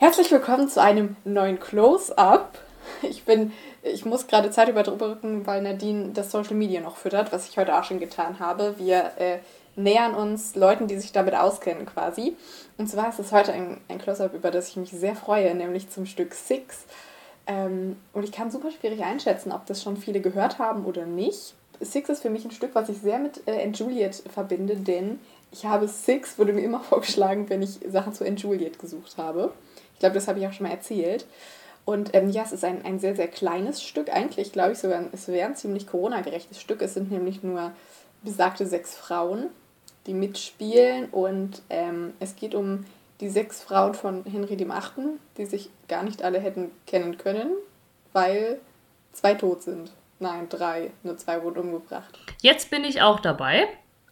Herzlich willkommen zu einem neuen Close-Up. Ich bin, ich muss gerade Zeit überbrücken, weil Nadine das Social Media noch füttert, was ich heute auch schon getan habe. Wir äh, nähern uns Leuten, die sich damit auskennen quasi. Und zwar ist es heute ein, ein Close-Up, über das ich mich sehr freue, nämlich zum Stück Six. Ähm, und ich kann super schwierig einschätzen, ob das schon viele gehört haben oder nicht. Six ist für mich ein Stück, was ich sehr mit äh, Juliet verbinde, denn ich habe Six, wurde mir immer vorgeschlagen, wenn ich Sachen zu Juliet gesucht habe. Ich glaube, das habe ich auch schon mal erzählt. Und ähm, ja, es ist ein, ein sehr, sehr kleines Stück. Eigentlich glaube ich sogar, es wäre ein ziemlich Corona-gerechtes Stück. Es sind nämlich nur besagte sechs Frauen, die mitspielen. Und ähm, es geht um die sechs Frauen von Henry dem Achten, die sich gar nicht alle hätten kennen können, weil zwei tot sind. Nein, drei. Nur zwei wurden umgebracht. Jetzt bin ich auch dabei.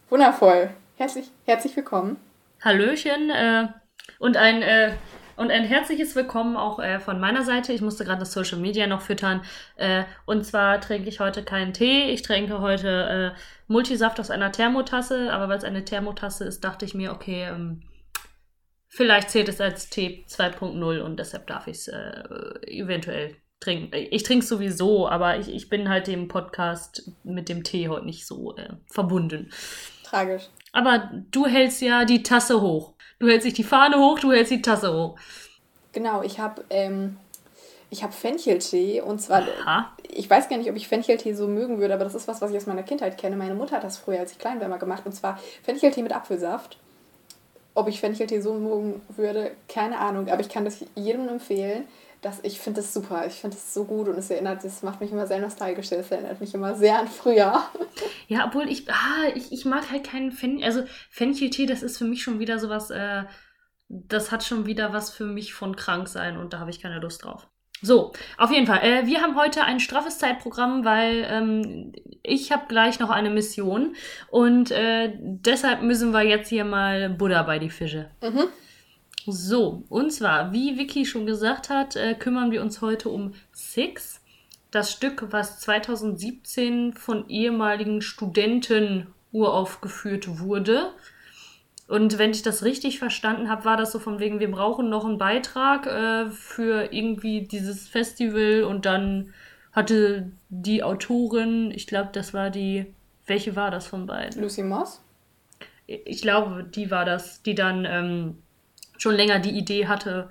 Wundervoll. Herzlich, herzlich willkommen. Hallöchen äh, und ein äh, und ein herzliches Willkommen auch äh, von meiner Seite. Ich musste gerade das Social Media noch füttern. Äh, und zwar trinke ich heute keinen Tee. Ich trinke heute äh, Multisaft aus einer Thermotasse. Aber weil es eine Thermotasse ist, dachte ich mir, okay, ähm, vielleicht zählt es als Tee 2.0 und deshalb darf ich es äh, eventuell trinken. Ich trinke es sowieso, aber ich, ich bin halt dem Podcast mit dem Tee heute nicht so äh, verbunden. Tragisch. Aber du hältst ja die Tasse hoch. Du hältst nicht die Fahne hoch, du hältst die Tasse hoch. Genau, ich habe ähm, hab Fencheltee und zwar, Aha. ich weiß gar nicht, ob ich Fencheltee so mögen würde, aber das ist was, was ich aus meiner Kindheit kenne. Meine Mutter hat das früher, als ich klein war, mal gemacht und zwar Fencheltee mit Apfelsaft. Ob ich Fencheltee so mögen würde, keine Ahnung, aber ich kann das jedem empfehlen das, ich finde das super. Ich finde das so gut und es erinnert, das macht mich immer sehr nostalgisch. Das erinnert mich immer sehr an früher. Ja, obwohl ich, ah, ich, ich mag halt keinen Fenchel, also Fencheltee, das ist für mich schon wieder sowas, äh, das hat schon wieder was für mich von krank sein und da habe ich keine Lust drauf. So, auf jeden Fall. Äh, wir haben heute ein straffes Zeitprogramm, weil ähm, ich habe gleich noch eine Mission und äh, deshalb müssen wir jetzt hier mal Buddha bei die Fische. Mhm. So, und zwar, wie Vicky schon gesagt hat, äh, kümmern wir uns heute um Six. Das Stück, was 2017 von ehemaligen Studenten uraufgeführt wurde. Und wenn ich das richtig verstanden habe, war das so von wegen, wir brauchen noch einen Beitrag äh, für irgendwie dieses Festival und dann hatte die Autorin, ich glaube, das war die, welche war das von beiden? Lucy Moss? Ich glaube, die war das, die dann ähm, schon länger die Idee hatte,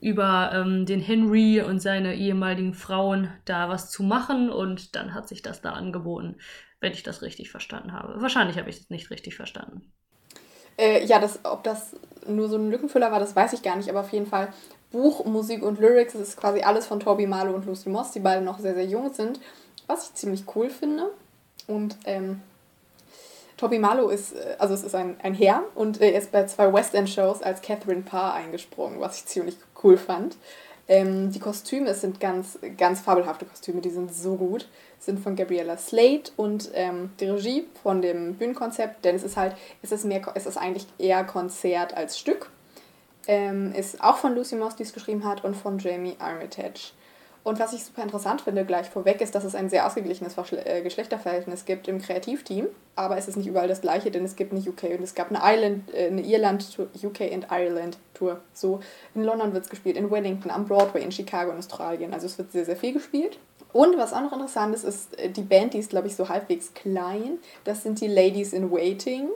über ähm, den Henry und seine ehemaligen Frauen da was zu machen und dann hat sich das da angeboten, wenn ich das richtig verstanden habe. Wahrscheinlich habe ich es nicht richtig verstanden. Äh, ja, das, ob das nur so ein Lückenfüller war, das weiß ich gar nicht, aber auf jeden Fall Buch, Musik und Lyrics, das ist quasi alles von Toby Marlowe und Lucy Moss, die beide noch sehr, sehr jung sind, was ich ziemlich cool finde. Und ähm, Toby Marlowe ist, äh, also es ist ein, ein Herr und er ist bei zwei West End Shows als Catherine Parr eingesprungen, was ich ziemlich cool fand. Ähm, die Kostüme sind ganz, ganz fabelhafte Kostüme, die sind so gut. Sind von Gabriella Slate und ähm, die Regie von dem Bühnenkonzept, denn es ist halt, es ist mehr, es ist eigentlich eher Konzert als Stück. Ähm, ist auch von Lucy Moss, die es geschrieben hat, und von Jamie Armitage. Und was ich super interessant finde, gleich vorweg, ist, dass es ein sehr ausgeglichenes äh, Geschlechterverhältnis gibt im Kreativteam. Aber es ist nicht überall das gleiche, denn es gibt eine UK und es gab eine, Ireland, äh, eine Irland-Tour, UK and Ireland-Tour. So, in London wird es gespielt, in Wellington, am Broadway, in Chicago, in Australien. Also es wird sehr, sehr viel gespielt. Und was auch noch interessant ist, ist äh, die Band, die ist, glaube ich, so halbwegs klein. Das sind die Ladies in Waiting.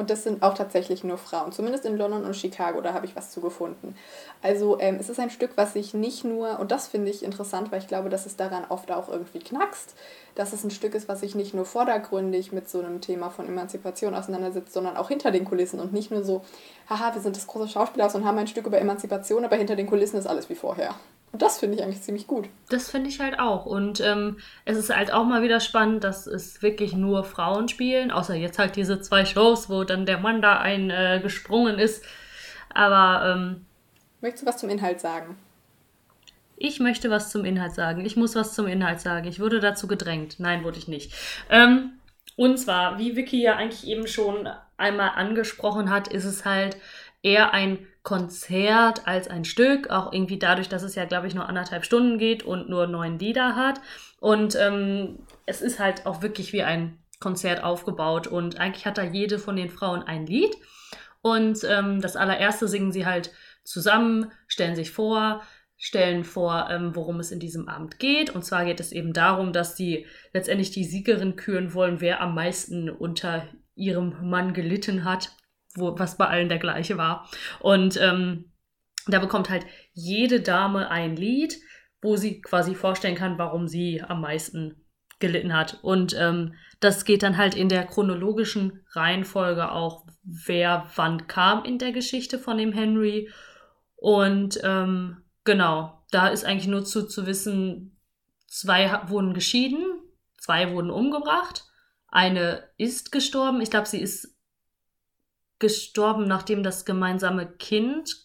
Und das sind auch tatsächlich nur Frauen, zumindest in London und Chicago, da habe ich was zu gefunden. Also ähm, es ist ein Stück, was sich nicht nur, und das finde ich interessant, weil ich glaube, dass es daran oft auch irgendwie knackst, dass es ein Stück ist, was sich nicht nur vordergründig mit so einem Thema von Emanzipation auseinandersetzt, sondern auch hinter den Kulissen und nicht nur so, haha, wir sind das große Schauspielhaus und haben ein Stück über Emanzipation, aber hinter den Kulissen ist alles wie vorher. Und das finde ich eigentlich ziemlich gut. Das finde ich halt auch. Und ähm, es ist halt auch mal wieder spannend, dass es wirklich nur Frauen spielen, außer jetzt halt diese zwei Shows, wo dann der Mann da eingesprungen äh, ist. Aber. Ähm, Möchtest du was zum Inhalt sagen? Ich möchte was zum Inhalt sagen. Ich muss was zum Inhalt sagen. Ich wurde dazu gedrängt. Nein, wurde ich nicht. Ähm, und zwar, wie Vicky ja eigentlich eben schon einmal angesprochen hat, ist es halt eher ein Konzert als ein Stück, auch irgendwie dadurch, dass es ja, glaube ich, nur anderthalb Stunden geht und nur neun Lieder hat. Und ähm, es ist halt auch wirklich wie ein Konzert aufgebaut und eigentlich hat da jede von den Frauen ein Lied. Und ähm, das allererste singen sie halt zusammen, stellen sich vor, stellen vor, ähm, worum es in diesem Abend geht. Und zwar geht es eben darum, dass sie letztendlich die Siegerin küren wollen, wer am meisten unter ihrem Mann gelitten hat, wo, was bei allen der gleiche war. Und ähm, da bekommt halt jede Dame ein Lied, wo sie quasi vorstellen kann, warum sie am meisten gelitten hat. Und ähm, das geht dann halt in der chronologischen Reihenfolge auch, wer wann kam in der Geschichte von dem Henry. Und ähm, genau, da ist eigentlich nur zu, zu wissen, zwei wurden geschieden, zwei wurden umgebracht, eine ist gestorben. Ich glaube, sie ist gestorben, nachdem das gemeinsame Kind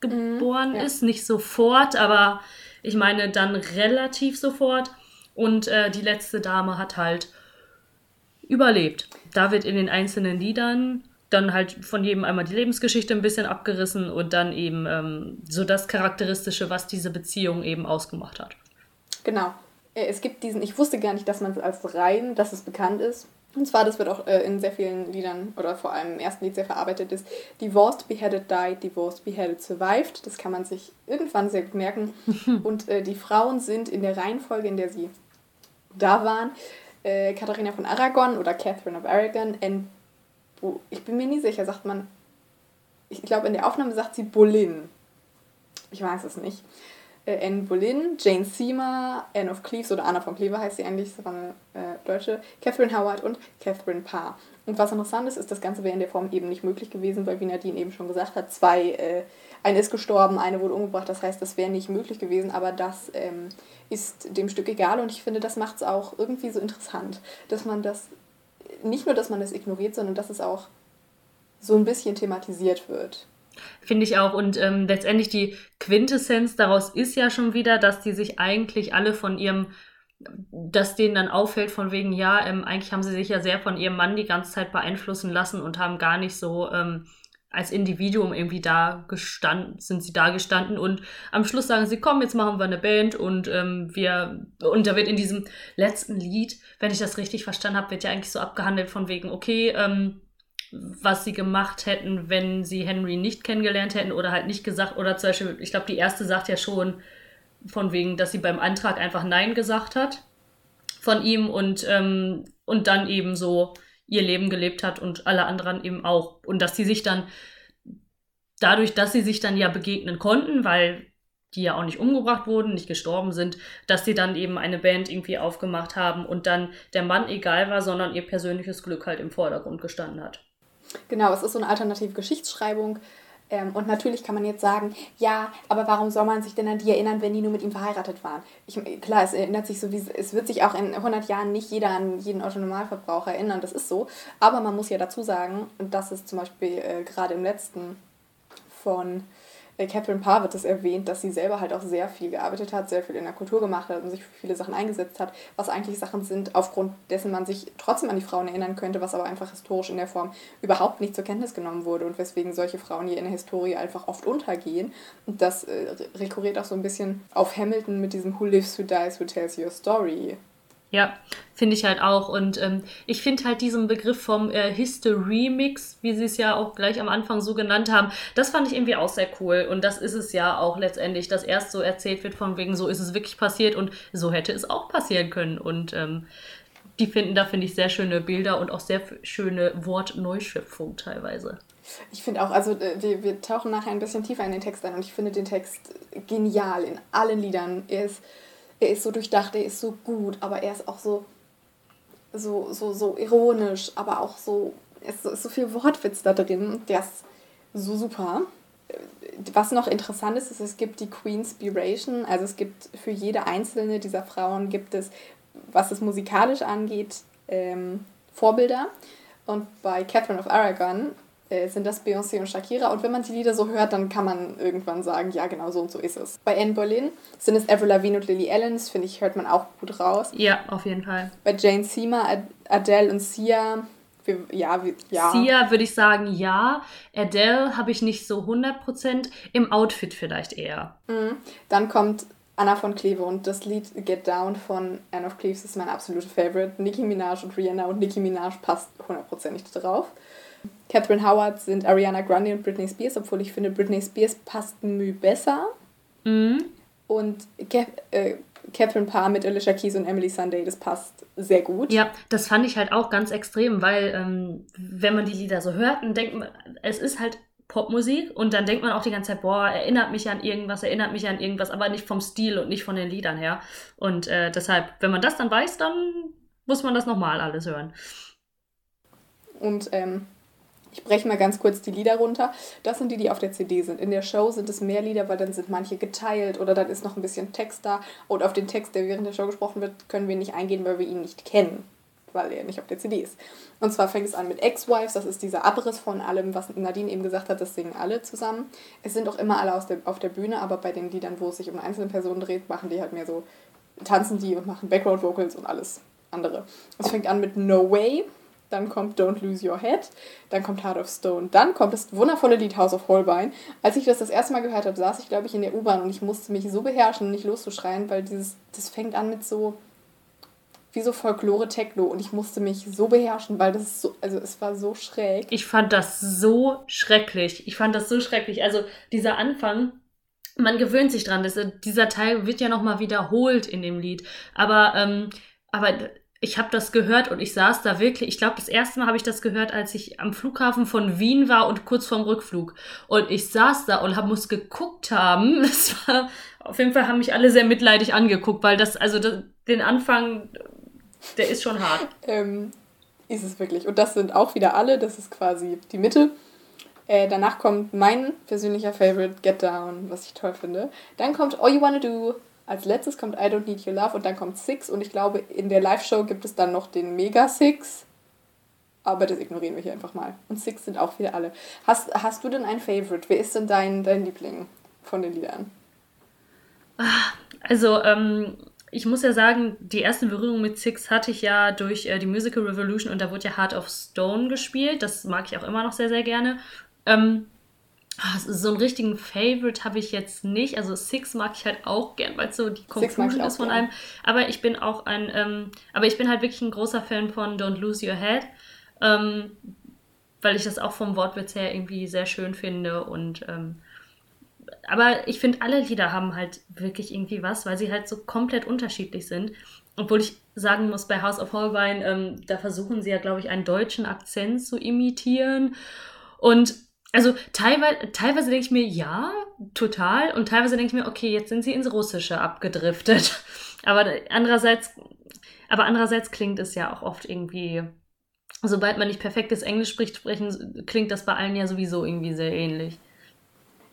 geboren mhm, ja. ist. Nicht sofort, aber ich meine dann relativ sofort. Und äh, die letzte Dame hat halt überlebt. Da wird in den einzelnen Liedern dann halt von jedem einmal die Lebensgeschichte ein bisschen abgerissen und dann eben ähm, so das Charakteristische, was diese Beziehung eben ausgemacht hat. Genau. Äh, es gibt diesen, ich wusste gar nicht, dass man es als Reim, dass es bekannt ist. Und zwar, das wird auch äh, in sehr vielen Liedern oder vor allem im ersten Lied sehr verarbeitet, ist Divorced, Beheaded, Died, Divorced, Beheaded, Survived. Das kann man sich irgendwann sehr gut merken. Und äh, die Frauen sind in der Reihenfolge, in der sie da waren, äh, Katharina von Aragon oder Catherine of Aragon. And, ich bin mir nie sicher, sagt man, ich glaube in der Aufnahme sagt sie Boleyn. Ich weiß es nicht. Äh, Anne Boleyn, Jane Seymour, Anne of Cleves oder Anna von Cleves heißt sie eigentlich, das war eine äh, Deutsche, Catherine Howard und Catherine Parr. Und was interessant ist, ist, das Ganze wäre in der Form eben nicht möglich gewesen, weil wie Nadine eben schon gesagt hat, zwei, äh, eine ist gestorben, eine wurde umgebracht, das heißt, das wäre nicht möglich gewesen, aber das ähm, ist dem Stück egal und ich finde, das macht es auch irgendwie so interessant, dass man das, nicht nur, dass man das ignoriert, sondern dass es auch so ein bisschen thematisiert wird. Finde ich auch. Und ähm, letztendlich die Quintessenz daraus ist ja schon wieder, dass die sich eigentlich alle von ihrem, dass denen dann auffällt von wegen, ja, ähm, eigentlich haben sie sich ja sehr von ihrem Mann die ganze Zeit beeinflussen lassen und haben gar nicht so ähm, als Individuum irgendwie da gestanden, sind sie da gestanden und am Schluss sagen sie, komm, jetzt machen wir eine Band und ähm, wir, und da wird in diesem letzten Lied, wenn ich das richtig verstanden habe, wird ja eigentlich so abgehandelt von wegen, okay, ähm, was sie gemacht hätten, wenn sie Henry nicht kennengelernt hätten oder halt nicht gesagt, oder zum Beispiel, ich glaube, die erste sagt ja schon von wegen, dass sie beim Antrag einfach Nein gesagt hat von ihm und, ähm, und dann eben so ihr Leben gelebt hat und alle anderen eben auch. Und dass sie sich dann, dadurch, dass sie sich dann ja begegnen konnten, weil die ja auch nicht umgebracht wurden, nicht gestorben sind, dass sie dann eben eine Band irgendwie aufgemacht haben und dann der Mann egal war, sondern ihr persönliches Glück halt im Vordergrund gestanden hat. Genau, es ist so eine alternative Geschichtsschreibung. Ähm, und natürlich kann man jetzt sagen, ja, aber warum soll man sich denn an die erinnern, wenn die nur mit ihm verheiratet waren? Ich, klar, es erinnert sich so, wie es wird sich auch in 100 Jahren nicht jeder an jeden Autonormalverbraucher erinnern, das ist so. Aber man muss ja dazu sagen, und das ist zum Beispiel äh, gerade im letzten von äh, Catherine Parr wird es erwähnt, dass sie selber halt auch sehr viel gearbeitet hat, sehr viel in der Kultur gemacht hat und sich für viele Sachen eingesetzt hat, was eigentlich Sachen sind, aufgrund dessen man sich trotzdem an die Frauen erinnern könnte, was aber einfach historisch in der Form überhaupt nicht zur Kenntnis genommen wurde und weswegen solche Frauen hier in der Historie einfach oft untergehen. Und das äh, rekurriert auch so ein bisschen auf Hamilton mit diesem Who lives, who dies, who tells your story ja, finde ich halt auch. Und ähm, ich finde halt diesen Begriff vom äh, History Mix, wie sie es ja auch gleich am Anfang so genannt haben, das fand ich irgendwie auch sehr cool. Und das ist es ja auch letztendlich, dass erst so erzählt wird von wegen, so ist es wirklich passiert und so hätte es auch passieren können. Und ähm, die finden da, finde ich, sehr schöne Bilder und auch sehr schöne Wortneuschöpfung teilweise. Ich finde auch, also äh, wir, wir tauchen nachher ein bisschen tiefer in den Text ein und ich finde den Text genial in allen Liedern. Er ist er ist so durchdacht, er ist so gut, aber er ist auch so, so, so, so ironisch, aber auch so, es ist so viel Wortwitz da drin, der ist so super. Was noch interessant ist, ist, es gibt die Queenspiration, also es gibt für jede einzelne dieser Frauen gibt es, was es musikalisch angeht, ähm, Vorbilder. Und bei Catherine of Aragon äh, sind das Beyoncé und Shakira. Und wenn man die Lieder so hört, dann kann man irgendwann sagen, ja, genau so und so ist es. Bei Anne Boleyn sind es Avril Lavigne und Lily Allen. Das finde ich, hört man auch gut raus. Ja, auf jeden Fall. Bei Jane Seymour, Ad Adele und Sia. Wir, ja, wir, ja. Sia würde ich sagen, ja. Adele habe ich nicht so 100%. Im Outfit vielleicht eher. Mhm. Dann kommt Anna von Kleve und das Lied Get Down von Anne of Cleves ist mein absoluter Favorite. Nicki Minaj und Rihanna und Nicki Minaj passt hundertprozentig drauf. Catherine Howard sind Ariana Grande und Britney Spears, obwohl ich finde, Britney Spears passt Mühe besser. Mhm. Und Ke äh, Catherine Parr mit Alicia Keys und Emily Sunday, das passt sehr gut. Ja, das fand ich halt auch ganz extrem, weil ähm, wenn man die Lieder so hört, dann denkt man, es ist halt Popmusik und dann denkt man auch die ganze Zeit, boah, erinnert mich an irgendwas, erinnert mich an irgendwas, aber nicht vom Stil und nicht von den Liedern her. Und äh, deshalb, wenn man das dann weiß, dann muss man das nochmal alles hören. Und ähm, ich breche mal ganz kurz die Lieder runter. Das sind die, die auf der CD sind. In der Show sind es mehr Lieder, weil dann sind manche geteilt oder dann ist noch ein bisschen Text da. Und auf den Text, der während der Show gesprochen wird, können wir nicht eingehen, weil wir ihn nicht kennen, weil er nicht auf der CD ist. Und zwar fängt es an mit Ex-Wives, das ist dieser Abriss von allem, was Nadine eben gesagt hat, das singen alle zusammen. Es sind auch immer alle aus der, auf der Bühne, aber bei den Liedern, wo es sich um einzelne Personen dreht, machen die halt mehr so, tanzen die und machen Background-Vocals und alles andere. Es fängt an mit No Way dann kommt Don't Lose Your Head, dann kommt Heart of Stone, dann kommt das wundervolle Lied House of Holbein. Als ich das das erste Mal gehört habe, saß ich, glaube ich, in der U-Bahn und ich musste mich so beherrschen, nicht loszuschreien, weil dieses, das fängt an mit so, wie so Folklore-Techno und ich musste mich so beherrschen, weil das so, also es war so schräg. Ich fand das so schrecklich. Ich fand das so schrecklich. Also dieser Anfang, man gewöhnt sich dran. Das, dieser Teil wird ja nochmal wiederholt in dem Lied. Aber, ähm, aber ich habe das gehört und ich saß da wirklich, ich glaube, das erste Mal habe ich das gehört, als ich am Flughafen von Wien war und kurz vorm Rückflug. Und ich saß da und hab, muss geguckt haben. Das war, auf jeden Fall haben mich alle sehr mitleidig angeguckt, weil das, also das, den Anfang, der ist schon hart. ähm, ist es wirklich. Und das sind auch wieder alle, das ist quasi die Mitte. Äh, danach kommt mein persönlicher Favorite, Get Down, was ich toll finde. Dann kommt All You Wanna Do, als letztes kommt I Don't Need Your Love und dann kommt Six und ich glaube, in der Live-Show gibt es dann noch den Mega Six. Aber das ignorieren wir hier einfach mal. Und Six sind auch wieder alle. Hast, hast du denn ein Favorite? Wer ist denn dein, dein Liebling von den Liedern? Also, ähm, ich muss ja sagen, die erste Berührung mit Six hatte ich ja durch äh, die Musical Revolution und da wurde ja Heart of Stone gespielt. Das mag ich auch immer noch sehr, sehr gerne. Ähm, Ah, so einen richtigen Favorite habe ich jetzt nicht. Also Six mag ich halt auch gern, weil es so die Conclusion ist von gern. einem. Aber ich bin auch ein, ähm, aber ich bin halt wirklich ein großer Fan von Don't Lose Your Head. Ähm, weil ich das auch vom Wortwitz her irgendwie sehr schön finde und ähm, aber ich finde, alle Lieder haben halt wirklich irgendwie was, weil sie halt so komplett unterschiedlich sind. Obwohl ich sagen muss, bei House of Holbein, ähm, da versuchen sie ja, glaube ich, einen deutschen Akzent zu imitieren. Und also teilweise, teilweise denke ich mir, ja, total. Und teilweise denke ich mir, okay, jetzt sind sie ins Russische abgedriftet. Aber andererseits, aber andererseits klingt es ja auch oft irgendwie, sobald man nicht perfektes Englisch spricht, sprechen, klingt das bei allen ja sowieso irgendwie sehr ähnlich.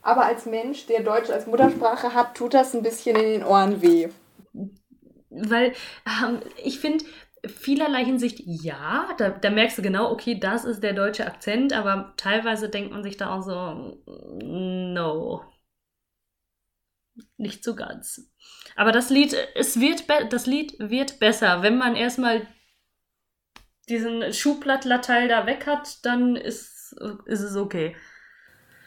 Aber als Mensch, der Deutsch als Muttersprache hat, tut das ein bisschen in den Ohren weh. Weil ähm, ich finde, vielerlei Hinsicht ja, da, da, merkst du genau, okay, das ist der deutsche Akzent, aber teilweise denkt man sich da auch so, no. Nicht so ganz. Aber das Lied, es wird das Lied wird besser. Wenn man erstmal diesen Schublattlateil da weg hat, dann ist, ist es okay.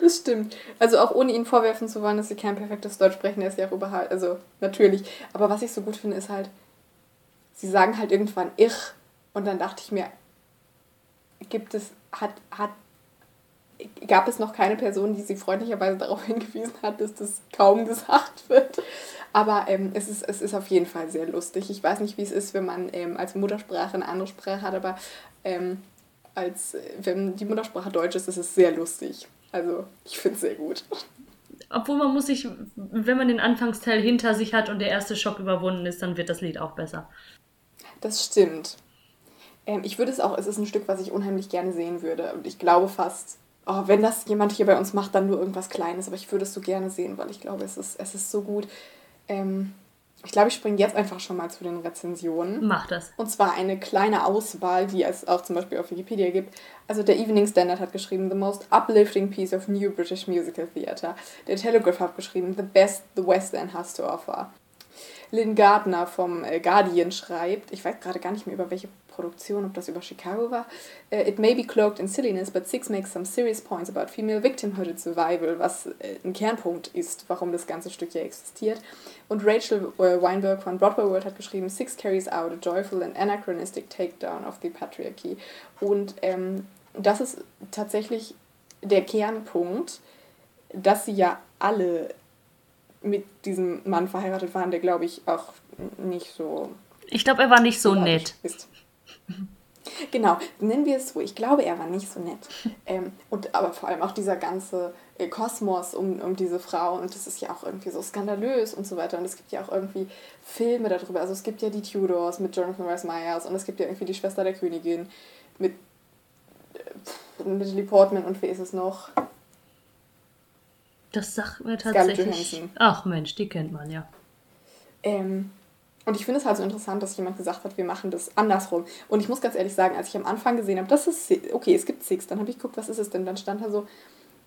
Das stimmt. Also auch ohne ihn vorwerfen zu wollen, dass sie kein perfektes Deutsch sprechen, ist ja auch überhaupt, also natürlich. Aber was ich so gut finde, ist halt, sie sagen halt irgendwann ich und dann dachte ich mir, gibt es, hat, hat, gab es noch keine Person, die sie freundlicherweise darauf hingewiesen hat, dass das kaum gesagt wird. Aber ähm, es, ist, es ist auf jeden Fall sehr lustig. Ich weiß nicht, wie es ist, wenn man ähm, als Muttersprache eine andere Sprache hat, aber ähm, als wenn die Muttersprache Deutsch ist, ist es sehr lustig. Also ich finde es sehr gut. Obwohl man muss sich, wenn man den Anfangsteil hinter sich hat und der erste Schock überwunden ist, dann wird das Lied auch besser. Das stimmt. Ähm, ich würde es auch, es ist ein Stück, was ich unheimlich gerne sehen würde. Und ich glaube fast, oh, wenn das jemand hier bei uns macht, dann nur irgendwas Kleines. Aber ich würde es so gerne sehen, weil ich glaube, es ist, es ist so gut. Ähm, ich glaube, ich springe jetzt einfach schon mal zu den Rezensionen. Mach das. Und zwar eine kleine Auswahl, die es auch zum Beispiel auf Wikipedia gibt. Also der Evening Standard hat geschrieben, The most uplifting piece of new British musical theatre. Der Telegraph hat geschrieben, The best the West End has to offer. Lynn Gardner vom äh, Guardian schreibt, ich weiß gerade gar nicht mehr über welche Produktion, ob das über Chicago war. Uh, it may be cloaked in silliness, but Six makes some serious points about female victimhood and survival, was äh, ein Kernpunkt ist, warum das ganze Stück hier existiert. Und Rachel äh, Weinberg von Broadway World hat geschrieben, Six carries out a joyful and anachronistic takedown of the patriarchy. Und ähm, das ist tatsächlich der Kernpunkt, dass sie ja alle mit diesem Mann verheiratet waren, der glaube ich auch nicht so. Ich glaube, er war nicht so nett. Ist. Genau, nennen wir es so. Ich glaube, er war nicht so nett. Ähm, und aber vor allem auch dieser ganze äh, Kosmos um, um diese Frau und das ist ja auch irgendwie so skandalös und so weiter. Und es gibt ja auch irgendwie Filme darüber. Also es gibt ja die Tudors mit Jonathan Rice Myers und es gibt ja irgendwie die Schwester der Königin mit äh, Natalie Portman und wer ist es noch? Das sagt mir tatsächlich. Ach Mensch, die kennt man ja. Ähm, und ich finde es halt so interessant, dass jemand gesagt hat, wir machen das andersrum. Und ich muss ganz ehrlich sagen, als ich am Anfang gesehen habe, das ist, okay, es gibt Six, dann habe ich geguckt, was ist es denn? Dann stand da so,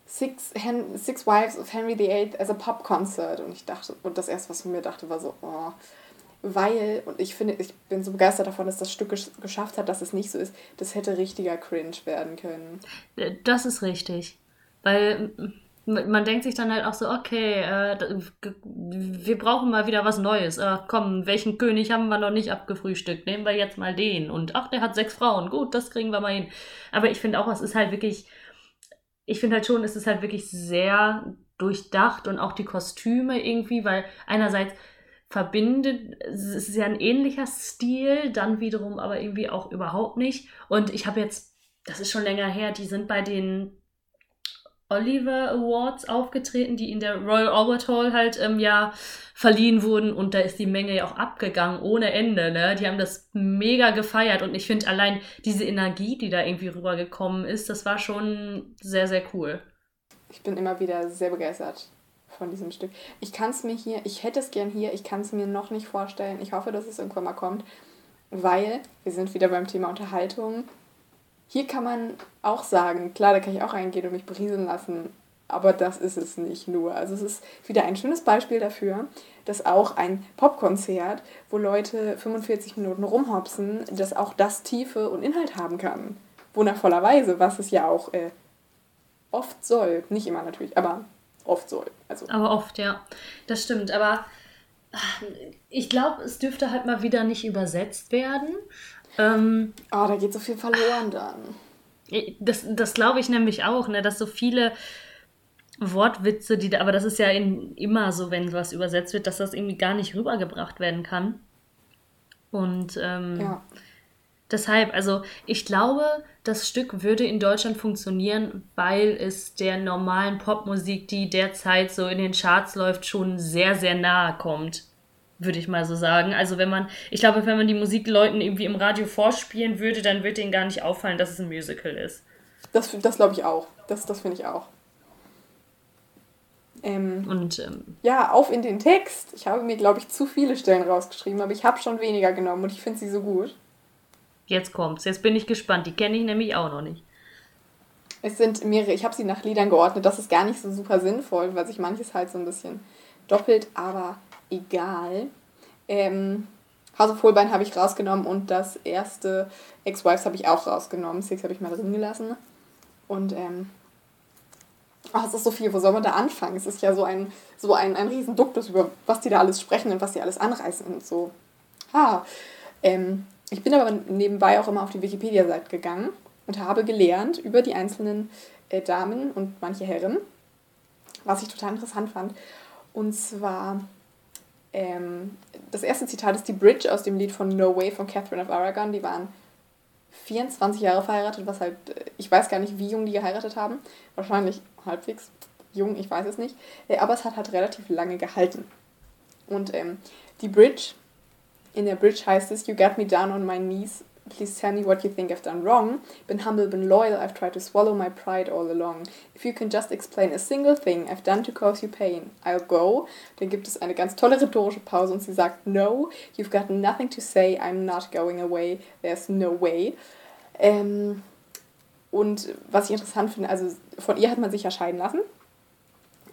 Six, Hen Six Wives of Henry VIII as a Pop Concert. Und ich dachte, und das erste, was von mir dachte, war so, oh, weil, und ich finde, ich bin so begeistert davon, dass das Stück gesch geschafft hat, dass es nicht so ist, das hätte richtiger Cringe werden können. Äh, das ist richtig. Weil man denkt sich dann halt auch so, okay, äh, wir brauchen mal wieder was Neues. Äh, komm, welchen König haben wir noch nicht abgefrühstückt? Nehmen wir jetzt mal den. Und ach, der hat sechs Frauen. Gut, das kriegen wir mal hin. Aber ich finde auch, es ist halt wirklich, ich finde halt schon, es ist halt wirklich sehr durchdacht und auch die Kostüme irgendwie, weil einerseits verbindet, es ist ja ein ähnlicher Stil, dann wiederum aber irgendwie auch überhaupt nicht. Und ich habe jetzt, das ist schon länger her, die sind bei den Oliver Awards aufgetreten, die in der Royal Albert Hall halt ähm, ja verliehen wurden und da ist die Menge ja auch abgegangen ohne Ende, ne? Die haben das mega gefeiert und ich finde allein diese Energie, die da irgendwie rübergekommen ist, das war schon sehr, sehr cool. Ich bin immer wieder sehr begeistert von diesem Stück. Ich kann es mir hier, ich hätte es gern hier, ich kann es mir noch nicht vorstellen. Ich hoffe, dass es irgendwann mal kommt, weil wir sind wieder beim Thema Unterhaltung hier kann man auch sagen, klar, da kann ich auch reingehen und mich berieseln lassen, aber das ist es nicht nur. Also es ist wieder ein schönes Beispiel dafür, dass auch ein Popkonzert, wo Leute 45 Minuten rumhopsen, dass auch das Tiefe und Inhalt haben kann. Wundervollerweise, was es ja auch äh, oft soll. Nicht immer natürlich, aber oft soll. Also. Aber oft, ja. Das stimmt. Aber ich glaube, es dürfte halt mal wieder nicht übersetzt werden. Ähm, oh, da geht so viel verloren dann. Das, das glaube ich nämlich auch, ne, dass so viele Wortwitze, die da, aber das ist ja in, immer so, wenn was übersetzt wird, dass das irgendwie gar nicht rübergebracht werden kann. Und ähm, ja. deshalb, also ich glaube, das Stück würde in Deutschland funktionieren, weil es der normalen Popmusik, die derzeit so in den Charts läuft, schon sehr, sehr nahe kommt würde ich mal so sagen. Also wenn man, ich glaube, wenn man die Musik Leuten irgendwie im Radio vorspielen würde, dann würde denen gar nicht auffallen, dass es ein Musical ist. Das, das glaube ich auch. Das, das finde ich auch. Ähm, und ähm, ja, auf in den Text. Ich habe mir, glaube ich, zu viele Stellen rausgeschrieben, aber ich habe schon weniger genommen und ich finde sie so gut. Jetzt kommt's. Jetzt bin ich gespannt. Die kenne ich nämlich auch noch nicht. Es sind mehrere. Ich habe sie nach Liedern geordnet. Das ist gar nicht so super sinnvoll, weil sich manches halt so ein bisschen doppelt, aber egal. Ähm, House of Holbein habe ich rausgenommen und das erste Ex-Wives habe ich auch rausgenommen. Six habe ich mal drin gelassen. Und ähm, oh, es ist so viel, wo soll man da anfangen? Es ist ja so ein, so ein, ein riesen Duktus über was die da alles sprechen und was die alles anreißen und so. Ha. Ähm, ich bin aber nebenbei auch immer auf die Wikipedia-Seite gegangen und habe gelernt über die einzelnen äh, Damen und manche Herren, was ich total interessant fand. Und zwar ähm, das erste Zitat ist die Bridge aus dem Lied von No Way von Catherine of Aragon. Die waren 24 Jahre verheiratet, was halt, äh, ich weiß gar nicht, wie jung die geheiratet haben. Wahrscheinlich halbwegs jung, ich weiß es nicht. Äh, aber es hat halt relativ lange gehalten. Und ähm, die Bridge, in der Bridge heißt es, You got me down on my knees Please tell me what you think I've done wrong. Been humble, been loyal, I've tried to swallow my pride all along. If you can just explain a single thing I've done to cause you pain, I'll go. Dann gibt es eine ganz tolle rhetorische Pause und sie sagt, No, you've got nothing to say, I'm not going away, there's no way. Ähm, und was ich interessant finde, also von ihr hat man sich ja lassen.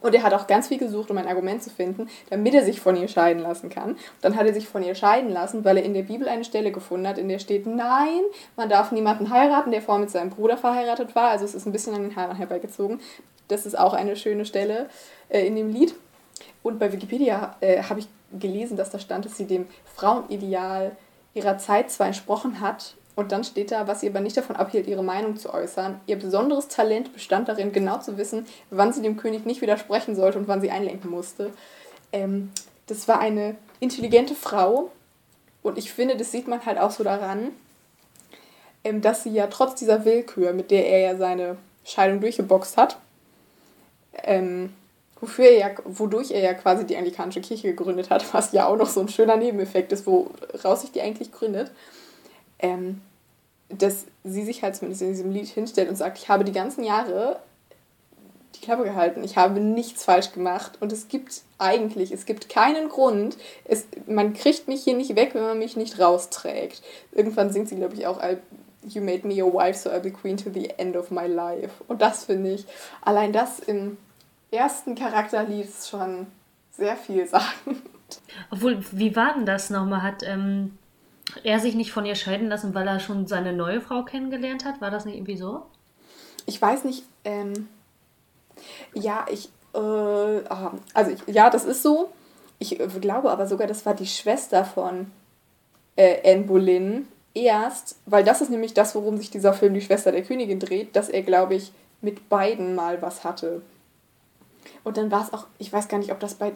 Und er hat auch ganz viel gesucht, um ein Argument zu finden, damit er sich von ihr scheiden lassen kann. Und dann hat er sich von ihr scheiden lassen, weil er in der Bibel eine Stelle gefunden hat, in der steht, nein, man darf niemanden heiraten, der vorher mit seinem Bruder verheiratet war. Also es ist ein bisschen an den Haaren herbeigezogen. Das ist auch eine schöne Stelle äh, in dem Lied. Und bei Wikipedia äh, habe ich gelesen, dass da stand, dass sie dem Frauenideal ihrer Zeit zwar entsprochen hat, Und dann steht da, was sie aber nicht davon abhielt, ihre Meinung zu äußern. Ihr besonderes Talent bestand darin, genau zu wissen, wann sie dem König nicht widersprechen sollte und wann sie einlenken musste. Ähm, das war eine intelligente Frau. Und ich finde, das sieht man halt auch so daran, ähm, dass sie ja trotz dieser Willkür, mit der er ja seine Scheidung durchgeboxt hat, ähm, wofür er ja, wodurch er ja quasi die anglikanische Kirche gegründet hat, was ja auch noch so ein schöner Nebeneffekt ist, woraus sich die eigentlich gründet, ähm, dass sie sich halt zumindest in diesem Lied hinstellt und sagt, ich habe die ganzen Jahre die Klappe gehalten, ich habe nichts falsch gemacht und es gibt eigentlich, es gibt keinen Grund, es, man kriegt mich hier nicht weg, wenn man mich nicht rausträgt. Irgendwann singt sie, glaube ich, auch You made me your wife, so I'll be queen to the end of my life. Und das finde ich, allein das im ersten Charakterlied ist schon sehr viel sagen. Obwohl, wie war denn das nochmal? Hat ähm, er sich nicht von ihr scheiden lassen, weil er schon seine neue Frau kennengelernt hat? War das nicht irgendwie so? Ich weiß nicht, ähm, ja, ich, äh, also ich, ja, das ist so. Ich glaube aber sogar, das war die Schwester von äh, Anne Boleyn erst, weil das ist nämlich das, worum sich dieser Film Die Schwester der Königin dreht, dass er, glaube ich, mit beiden mal was hatte. Und dann war es auch, ich weiß gar nicht, ob das bei,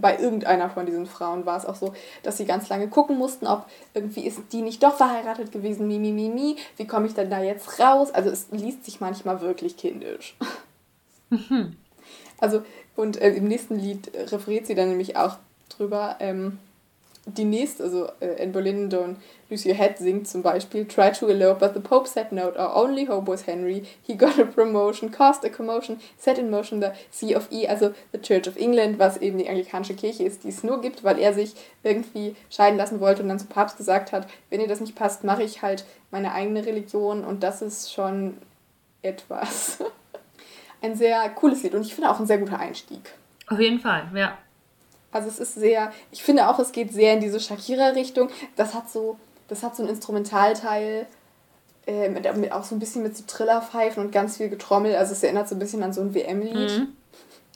bei irgendeiner von diesen Frauen war es auch so, dass sie ganz lange gucken mussten, ob irgendwie ist die nicht doch verheiratet gewesen, mi, mi, mi, mi, wie komme ich denn da jetzt raus? Also es liest sich manchmal wirklich kindisch. Mhm. Also, und äh, im nächsten Lied referiert sie dann nämlich auch drüber, ähm, die nächste, also äh, Anne Boleyn und Lucy Head singt zum Beispiel Try to elope, but the Pope said no. Our only hope was Henry. He got a promotion, caused a commotion, set in motion the C of E, also the Church of England, was eben die anglikanische Kirche ist, die es nur gibt, weil er sich irgendwie scheiden lassen wollte und dann zum Papst gesagt hat, wenn ihr das nicht passt, mache ich halt meine eigene Religion und das ist schon etwas. ein sehr cooles Lied und ich finde auch ein sehr guter Einstieg. Auf jeden Fall, ja. Also es ist sehr, ich finde auch, es geht sehr in diese Shakira-Richtung. Das hat so, das hat so ein Instrumentalteil, äh, mit, mit, auch so ein bisschen mit so Trillerpfeifen und ganz viel Getrommel. Also es erinnert so ein bisschen an so ein WM-Lied. Mhm.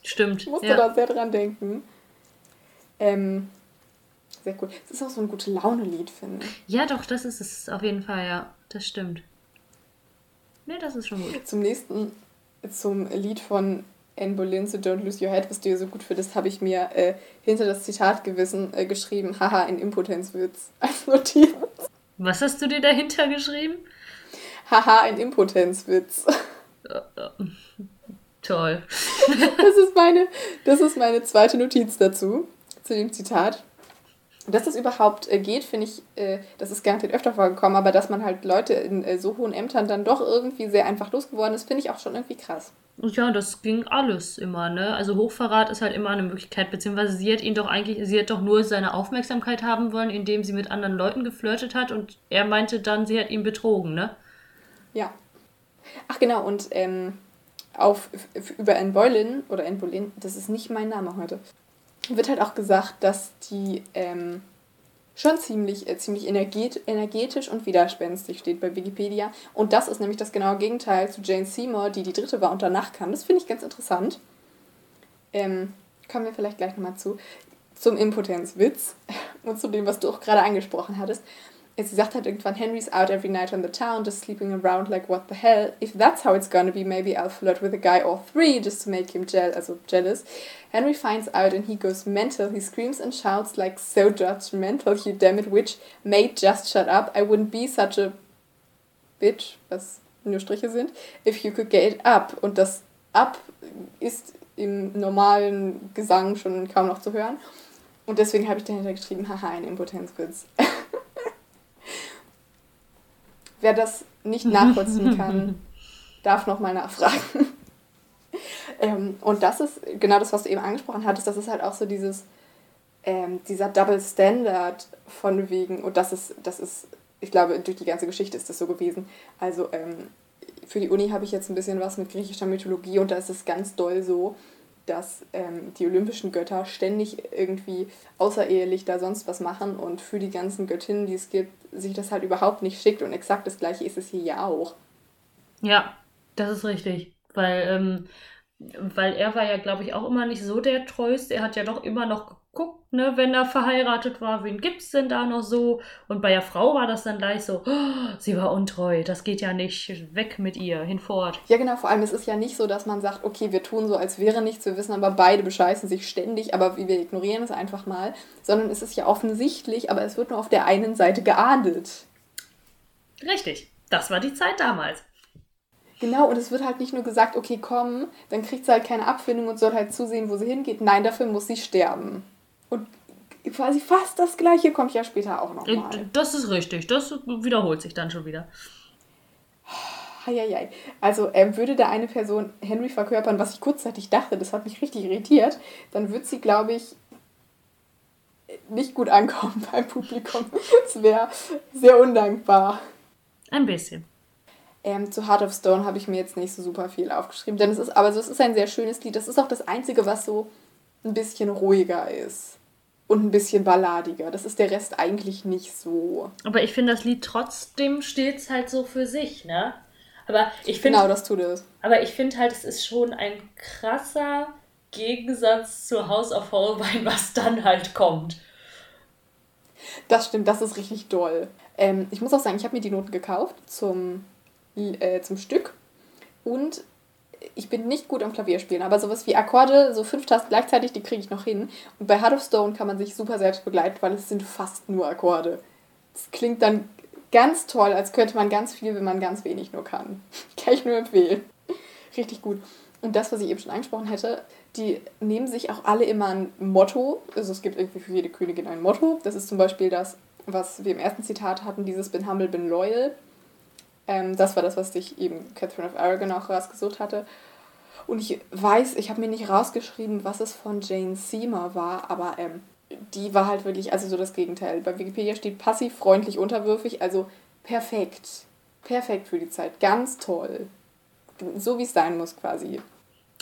Stimmt. Ich musste ja. da sehr dran denken. Ähm, sehr cool. Es ist auch so ein gute Laune-Lied, finde ich. Ja, doch, das ist es auf jeden Fall, ja. Das stimmt. Ne, das ist schon gut. Zum nächsten, zum Lied von Anne Boleyn zu Don't Lose Your Head, was du ja so gut findest, habe ich mir äh, hinter das Zitat gewissen äh, geschrieben, haha, ein Impotenzwitz als Notiz. Was hast du dir dahinter geschrieben? Haha, ein Impotenzwitz. Toll. das, ist meine, das ist meine zweite Notiz dazu, zu dem Zitat. Dass das überhaupt äh, geht, finde ich, äh, das ist garantiert öfter vorgekommen, aber dass man halt Leute in äh, so hohen Ämtern dann doch irgendwie sehr einfach losgeworden ist, finde ich auch schon irgendwie krass. Ja, das ging alles immer, ne? Also Hochverrat ist halt immer eine Möglichkeit, beziehungsweise sie hat ihn doch eigentlich, sie hat doch nur seine Aufmerksamkeit haben wollen, indem sie mit anderen Leuten geflirtet hat und er meinte dann, sie hat ihn betrogen, ne? Ja. Ach genau, und ähm, auf, über Anne Boleyn oder Anne Boleyn, das ist nicht mein Name heute, wird halt auch gesagt, dass die ähm, schon ziemlich, äh, ziemlich energet energetisch und widerspenstig steht bei Wikipedia. Und das ist nämlich das genaue Gegenteil zu Jane Seymour, die die dritte war und danach kam. Das finde ich ganz interessant. Ähm, kommen wir vielleicht gleich nochmal zu. Zum Impotenzwitz und zu dem, was du auch gerade angesprochen hattest sie sagt halt irgendwann, Henry's out every night on the town, just sleeping around like what the hell. If that's how it's gonna be, maybe I'll flirt with a guy or three just to make him jealous. also jealous. Henry finds out and he goes mental. He screams and shouts like so judgmental, you damn it, witch. Mate, just shut up. I wouldn't be such a bitch, was nur Striche sind, if you could get up. Und das up ist im normalen Gesang schon kaum noch zu hören. Und deswegen habe ich dahinter geschrieben, haha, ein Impotenzwitz. Wer das nicht nachvollziehen kann, darf nochmal nachfragen. ähm, und das ist genau das, was du eben angesprochen hattest. Das ist halt auch so dieses, ähm, dieser Double Standard von wegen, und das ist, das ist, ich glaube, durch die ganze Geschichte ist das so gewesen. Also ähm, für die Uni habe ich jetzt ein bisschen was mit griechischer Mythologie und da ist es ganz doll so, dass ähm, die olympischen Götter ständig irgendwie außerehelich da sonst was machen und für die ganzen Göttinnen, die es gibt, sich das halt überhaupt nicht schickt und exakt das gleiche ist es hier ja auch. Ja, das ist richtig. Weil, ähm, weil er war ja, glaube ich, auch immer nicht so der Treueste. Er hat ja doch immer noch guckt, ne, wenn er verheiratet war, wen gibt's denn da noch so? Und bei der Frau war das dann gleich so, oh, sie war untreu, das geht ja nicht, weg mit ihr, hinfort. Ja, genau, vor allem, es ist ja nicht so, dass man sagt, okay, wir tun so, als wäre nichts, wir wissen aber beide bescheißen sich ständig, aber wir ignorieren es einfach mal, sondern es ist ja offensichtlich, aber es wird nur auf der einen Seite geahndet. Richtig, das war die Zeit damals. Genau, und es wird halt nicht nur gesagt, okay, komm, dann kriegt sie halt keine Abfindung und soll halt zusehen, wo sie hingeht. Nein, dafür muss sie sterben. Und quasi fast das gleiche kommt ja später auch nochmal. Das ist richtig, das wiederholt sich dann schon wieder. Heieiei. Also ähm, würde da eine Person Henry verkörpern, was ich kurzzeitig dachte, das hat mich richtig irritiert, dann wird sie, glaube ich, nicht gut ankommen beim Publikum. Es wäre sehr undankbar. Ein bisschen. Ähm, zu Heart of Stone habe ich mir jetzt nicht so super viel aufgeschrieben, denn es ist, aber so, es ist ein sehr schönes Lied. Das ist auch das Einzige, was so ein bisschen ruhiger ist und ein bisschen balladiger. Das ist der Rest eigentlich nicht so. Aber ich finde, das Lied trotzdem steht es halt so für sich, ne? Aber ich finde. Genau, das tut es. Aber ich finde halt, es ist schon ein krasser Gegensatz zu House of Holbein, was dann halt kommt. Das stimmt, das ist richtig doll. Ähm, ich muss auch sagen, ich habe mir die Noten gekauft zum äh, zum Stück. Und ich bin nicht gut am Klavierspielen, aber sowas wie Akkorde, so fünf Tasten gleichzeitig, die kriege ich noch hin. Und bei Heart of Stone kann man sich super selbst begleiten, weil es sind fast nur Akkorde. Das klingt dann ganz toll, als könnte man ganz viel, wenn man ganz wenig nur kann. kann ich nur empfehlen. Richtig gut. Und das, was ich eben schon angesprochen hätte, die nehmen sich auch alle immer ein Motto. Also es gibt irgendwie für jede Königin ein Motto. Das ist zum Beispiel das, was wir im ersten Zitat hatten, dieses Bin humble, bin loyal. Ähm, das war das, was ich eben Catherine of Aragon auch rausgesucht hatte. Und ich weiß, ich habe mir nicht rausgeschrieben, was es von Jane Seymour war, aber ähm, die war halt wirklich, also so das Gegenteil. Bei Wikipedia steht passiv, freundlich, unterwürfig, also perfekt. Perfekt für die Zeit. Ganz toll. So wie es sein muss quasi.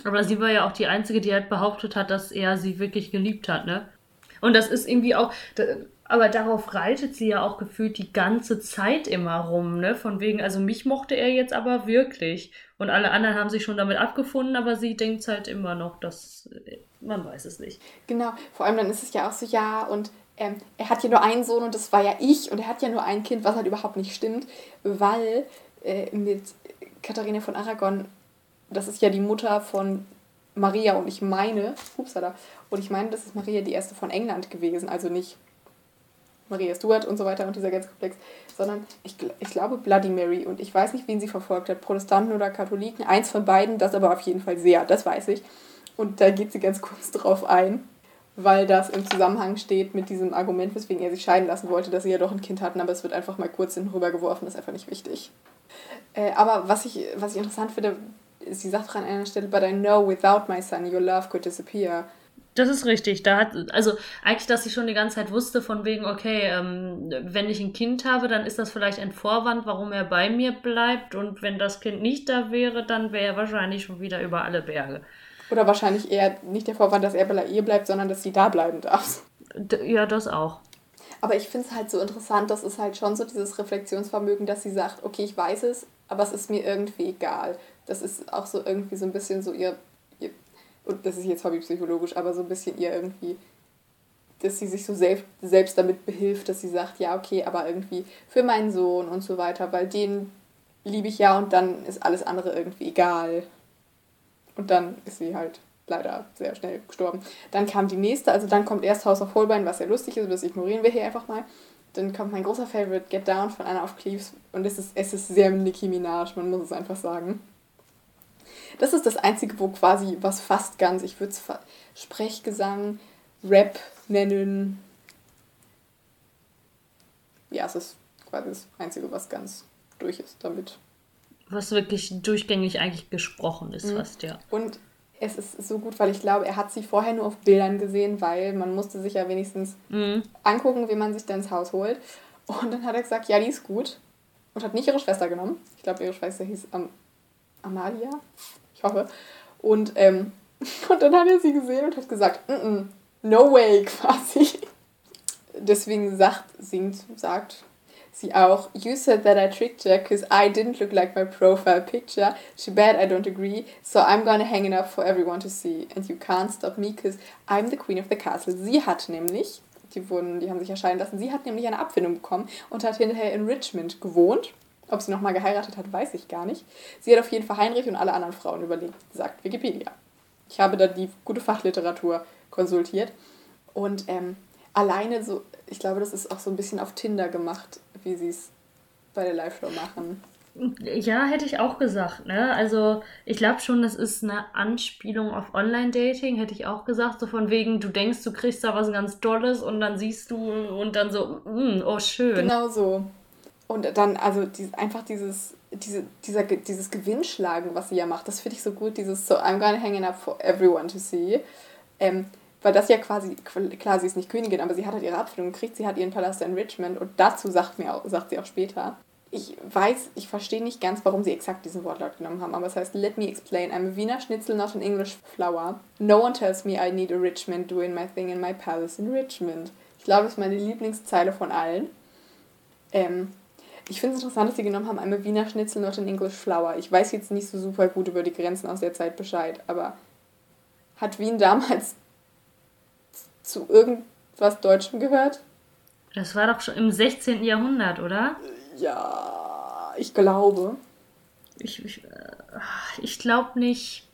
Aber sie war ja auch die Einzige, die halt behauptet hat, dass er sie wirklich geliebt hat, ne? Und das ist irgendwie auch, aber darauf reitet sie ja auch gefühlt die ganze Zeit immer rum, ne? Von wegen, also mich mochte er jetzt aber wirklich. Und alle anderen haben sich schon damit abgefunden, aber sie denkt halt immer noch, dass man weiß es nicht. Genau, vor allem dann ist es ja auch so, ja, und ähm, er hat ja nur einen Sohn und das war ja ich und er hat ja nur ein Kind, was halt überhaupt nicht stimmt, weil äh, mit Katharina von Aragon, das ist ja die Mutter von Maria und ich meine, upsala, und ich meine, das ist Maria die erste von England gewesen, also nicht Maria Stuart und so weiter und dieser ganze Komplex, sondern ich, ich glaube Bloody Mary und ich weiß nicht, wen sie verfolgt hat, Protestanten oder Katholiken, eins von beiden, das aber auf jeden Fall sehr, das weiß ich. Und da geht sie ganz kurz drauf ein, weil das im Zusammenhang steht mit diesem Argument, weswegen er sich scheiden lassen wollte, dass sie ja doch ein Kind hatten, aber es wird einfach mal kurz hinten rübergeworfen, das ist einfach nicht wichtig. Äh, aber was ich, was ich interessant finde, sie sagt an einer Stelle, but I know without my son your love could disappear. Das ist richtig. Da hat, also eigentlich, dass ich schon die ganze Zeit wusste, von wegen, okay, ähm, wenn ich ein Kind habe, dann ist das vielleicht ein Vorwand, warum er bei mir bleibt. Und wenn das Kind nicht da wäre, dann wäre er wahrscheinlich schon wieder über alle Berge. Oder wahrscheinlich eher nicht der Vorwand, dass er bei ihr bleibt, sondern dass sie da bleiben darf. Ja, das auch. Aber ich finde es halt so interessant, das ist halt schon so dieses Reflexionsvermögen, dass sie sagt, okay, ich weiß es, aber es ist mir irgendwie egal. Das ist auch so irgendwie so ein bisschen so ihr und das ist jetzt hobbypsychologisch, aber so ein bisschen ihr irgendwie, dass sie sich so selbst, selbst damit behilft, dass sie sagt, ja, okay, aber irgendwie für meinen Sohn und so weiter, weil den liebe ich ja und dann ist alles andere irgendwie egal. Und dann ist sie halt leider sehr schnell gestorben. Dann kam die nächste, also dann kommt erst House of Holbein, was sehr lustig ist, das ignorieren wir hier einfach mal. Dann kommt mein großer Favorite, Get Down von Anna of Cleves und es ist, es ist sehr Nicki Minaj, man muss es einfach sagen. Das ist das Einzige, wo quasi was fast ganz, ich würde es Sprechgesang, Rap nennen. Ja, es ist quasi das Einzige, was ganz durch ist damit. Was wirklich durchgängig eigentlich gesprochen ist, mhm. fast, ja. Und es ist so gut, weil ich glaube, er hat sie vorher nur auf Bildern gesehen, weil man musste sich ja wenigstens mhm. angucken, wie man sich dann ins Haus holt. Und dann hat er gesagt, ja, die ist gut. Und hat nicht ihre Schwester genommen. Ich glaube, ihre Schwester hieß Am Amalia. Ich hoffe. Und, ähm, und dann hat er sie gesehen und hat gesagt, mm -mm, no way quasi. Deswegen sagt, singt, sagt sie auch, You said that I tricked her because I didn't look like my profile picture. She bet I don't agree, so I'm gonna hang it up for everyone to see. And you can't stop me because I'm the queen of the castle. Sie hat nämlich, die, wurden, die haben sich erscheinen lassen, sie hat nämlich eine Abfindung bekommen und hat hinterher in Richmond gewohnt. Ob sie nochmal geheiratet hat, weiß ich gar nicht. Sie hat auf jeden Fall Heinrich und alle anderen Frauen überlebt, sagt Wikipedia. Ich habe da die gute Fachliteratur konsultiert. Und ähm, alleine so, ich glaube, das ist auch so ein bisschen auf Tinder gemacht, wie sie es bei der Live-Show machen. Ja, hätte ich auch gesagt. Ne? Also ich glaube schon, das ist eine Anspielung auf Online-Dating, hätte ich auch gesagt. So von wegen, du denkst, du kriegst da was ganz Tolles und dann siehst du und dann so, mm, oh schön. Genau so. Und dann, also die, einfach dieses, diese, dieser, dieses Gewinnschlagen, was sie ja macht, das finde ich so gut, dieses so, I'm gonna hang it up for everyone to see. Ähm, weil das ja quasi, klar, sie ist nicht Königin, aber sie hat halt ihre Abfindung gekriegt, sie hat ihren Palast in Richmond und dazu sagt, mir auch, sagt sie auch später, ich weiß, ich verstehe nicht ganz, warum sie exakt diesen Wortlaut genommen haben, aber es heißt, let me explain, I'm a Wiener Schnitzel, not an English flower. No one tells me I need a Richmond doing my thing in my palace in Richmond. Ich glaube, das ist meine Lieblingszeile von allen. Ähm, ich finde es interessant, dass sie genommen haben, einmal Wiener Schnitzel, not an English Flower. Ich weiß jetzt nicht so super gut über die Grenzen aus der Zeit Bescheid, aber hat Wien damals zu irgendwas Deutschem gehört? Das war doch schon im 16. Jahrhundert, oder? Ja, ich glaube. Ich, ich, äh, ich glaube nicht.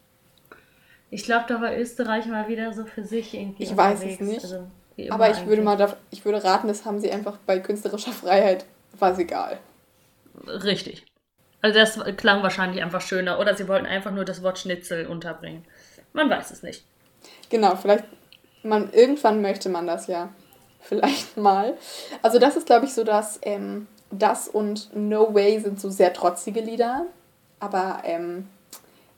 Ich glaube, da war Österreich mal wieder so für sich irgendwie. Ich weiß es nicht. Also, aber ich würde mal, ich würde raten, das haben sie einfach bei künstlerischer Freiheit war es egal. Richtig. Also das klang wahrscheinlich einfach schöner. Oder sie wollten einfach nur das Wort Schnitzel unterbringen. Man weiß es nicht. Genau, vielleicht, man, irgendwann möchte man das ja. Vielleicht mal. Also das ist, glaube ich, so, dass ähm, das und No Way sind so sehr trotzige Lieder. Aber ähm,